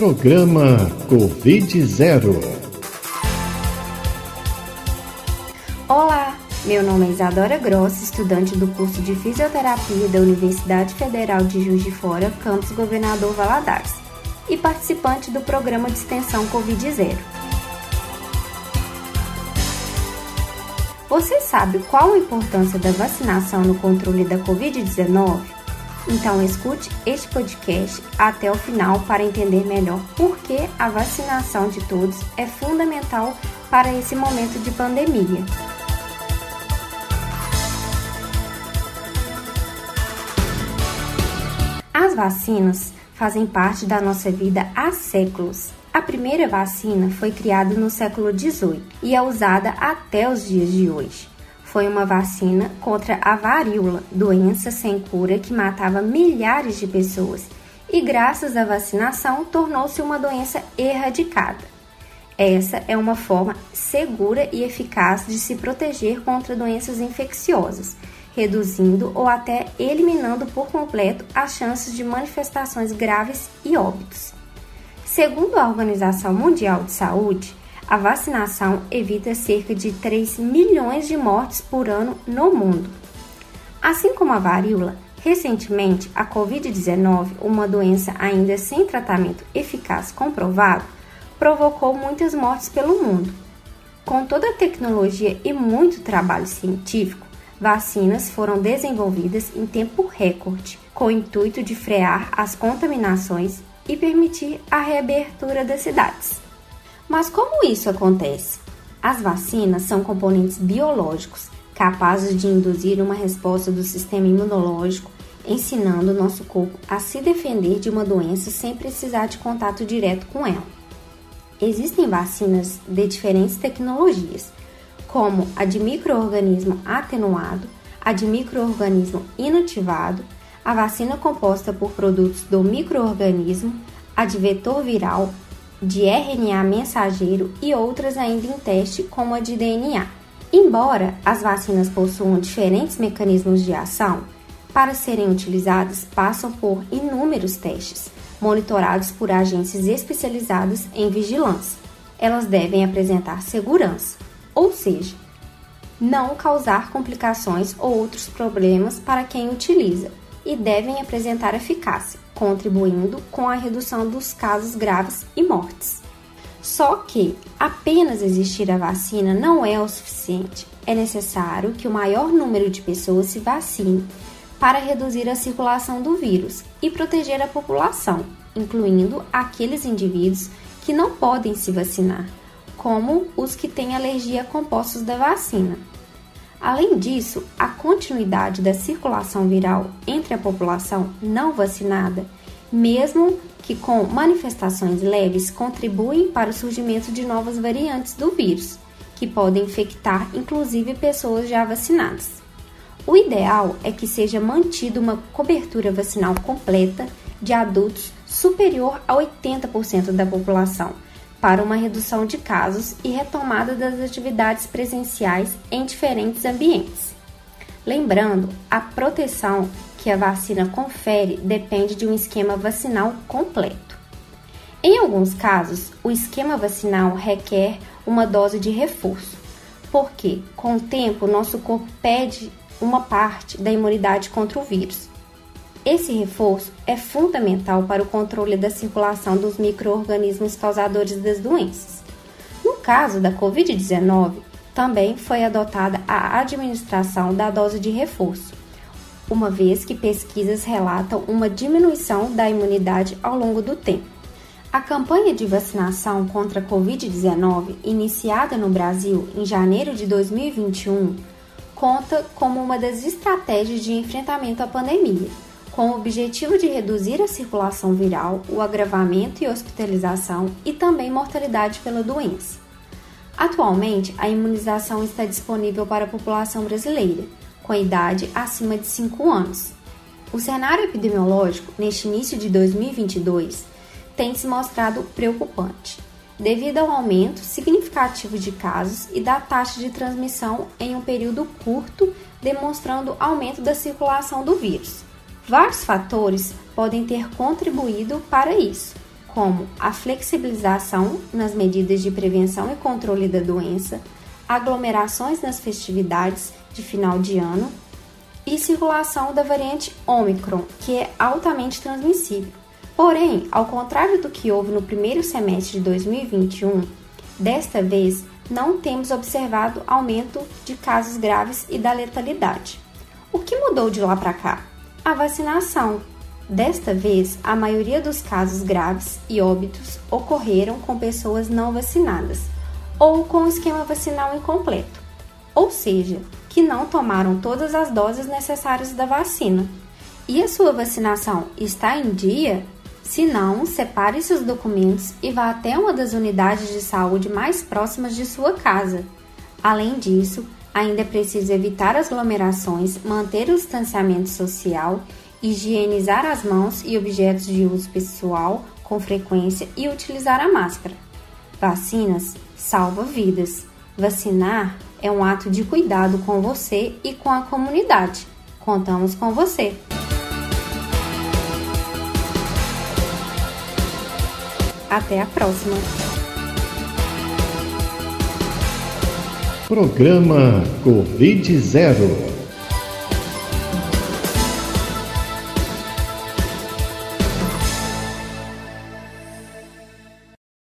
Programa Covid Zero. Olá, meu nome é Isadora Gross, estudante do curso de Fisioterapia da Universidade Federal de Juiz de Fora, campus Governador Valadares, e participante do programa de extensão Covid Zero. Você sabe qual a importância da vacinação no controle da Covid-19? Então escute este podcast até o final para entender melhor por que a vacinação de todos é fundamental para esse momento de pandemia. As vacinas fazem parte da nossa vida há séculos a primeira vacina foi criada no século XVIII e é usada até os dias de hoje. Foi uma vacina contra a varíola, doença sem cura que matava milhares de pessoas, e graças à vacinação tornou-se uma doença erradicada. Essa é uma forma segura e eficaz de se proteger contra doenças infecciosas, reduzindo ou até eliminando por completo as chances de manifestações graves e óbitos. Segundo a Organização Mundial de Saúde, a vacinação evita cerca de 3 milhões de mortes por ano no mundo. Assim como a varíola, recentemente a Covid-19, uma doença ainda sem tratamento eficaz comprovado, provocou muitas mortes pelo mundo. Com toda a tecnologia e muito trabalho científico, vacinas foram desenvolvidas em tempo recorde, com o intuito de frear as contaminações e permitir a reabertura das cidades. Mas como isso acontece? As vacinas são componentes biológicos capazes de induzir uma resposta do sistema imunológico, ensinando o nosso corpo a se defender de uma doença sem precisar de contato direto com ela. Existem vacinas de diferentes tecnologias, como a de microorganismo atenuado, a de microorganismo inativado, a vacina composta por produtos do microorganismo, a de vetor viral, de RNA mensageiro e outras ainda em teste, como a de DNA. Embora as vacinas possuam diferentes mecanismos de ação, para serem utilizadas passam por inúmeros testes, monitorados por agências especializadas em vigilância. Elas devem apresentar segurança, ou seja, não causar complicações ou outros problemas para quem utiliza, e devem apresentar eficácia, contribuindo com a redução dos casos graves e mortes. Só que apenas existir a vacina não é o suficiente. É necessário que o maior número de pessoas se vacine para reduzir a circulação do vírus e proteger a população, incluindo aqueles indivíduos que não podem se vacinar, como os que têm alergia a compostos da vacina. Além disso, a continuidade da circulação viral entre a população não vacinada, mesmo que com manifestações leves, contribuem para o surgimento de novas variantes do vírus, que podem infectar inclusive pessoas já vacinadas. O ideal é que seja mantida uma cobertura vacinal completa de adultos superior a 80% da população para uma redução de casos e retomada das atividades presenciais em diferentes ambientes. Lembrando, a proteção que a vacina confere depende de um esquema vacinal completo. Em alguns casos, o esquema vacinal requer uma dose de reforço, porque, com o tempo, nosso corpo perde uma parte da imunidade contra o vírus esse reforço é fundamental para o controle da circulação dos microorganismos causadores das doenças. No caso da Covid-19, também foi adotada a administração da dose de reforço, uma vez que pesquisas relatam uma diminuição da imunidade ao longo do tempo. A campanha de vacinação contra a Covid-19, iniciada no Brasil em janeiro de 2021, conta como uma das estratégias de enfrentamento à pandemia com o objetivo de reduzir a circulação viral, o agravamento e hospitalização e também mortalidade pela doença. Atualmente, a imunização está disponível para a população brasileira, com idade acima de 5 anos. O cenário epidemiológico, neste início de 2022, tem se mostrado preocupante, devido ao aumento significativo de casos e da taxa de transmissão em um período curto, demonstrando aumento da circulação do vírus. Vários fatores podem ter contribuído para isso, como a flexibilização nas medidas de prevenção e controle da doença, aglomerações nas festividades de final de ano e circulação da variante Omicron, que é altamente transmissível. Porém, ao contrário do que houve no primeiro semestre de 2021, desta vez não temos observado aumento de casos graves e da letalidade. O que mudou de lá para cá? A vacinação. Desta vez, a maioria dos casos graves e óbitos ocorreram com pessoas não vacinadas ou com esquema vacinal incompleto, ou seja, que não tomaram todas as doses necessárias da vacina. E a sua vacinação está em dia? Se não, separe seus documentos e vá até uma das unidades de saúde mais próximas de sua casa. Além disso, ainda é preciso evitar aglomerações, manter o distanciamento social, higienizar as mãos e objetos de uso pessoal com frequência e utilizar a máscara. Vacinas salva vidas. Vacinar é um ato de cuidado com você e com a comunidade. Contamos com você! Até a próxima! Programa Covid Zero